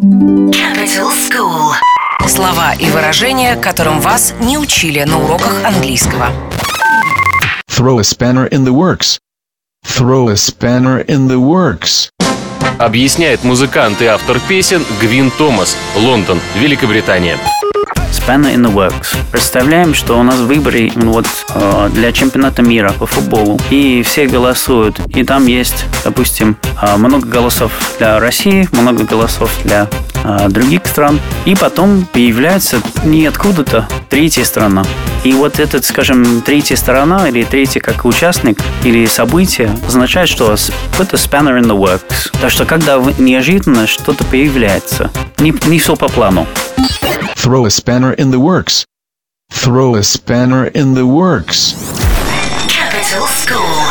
Capital School. Слова и выражения, которым вас не учили на уроках английского. Throw a spanner in the works. Throw a spanner in the works. Объясняет музыкант и автор песен Гвин Томас, Лондон, Великобритания. Spanner in the Works. Представляем, что у нас выборы вот, э, для чемпионата мира по футболу. И все голосуют. И там есть, допустим, э, много голосов для России, много голосов для э, других стран. И потом появляется не откуда-то третья страна. И вот этот, скажем, третья сторона или третий как участник или событие означает, что a spanner in the works. Так что когда неожиданно что-то появляется, не, не все по плану. Throw a spanner in the works. Throw a spanner in the works. Capital School.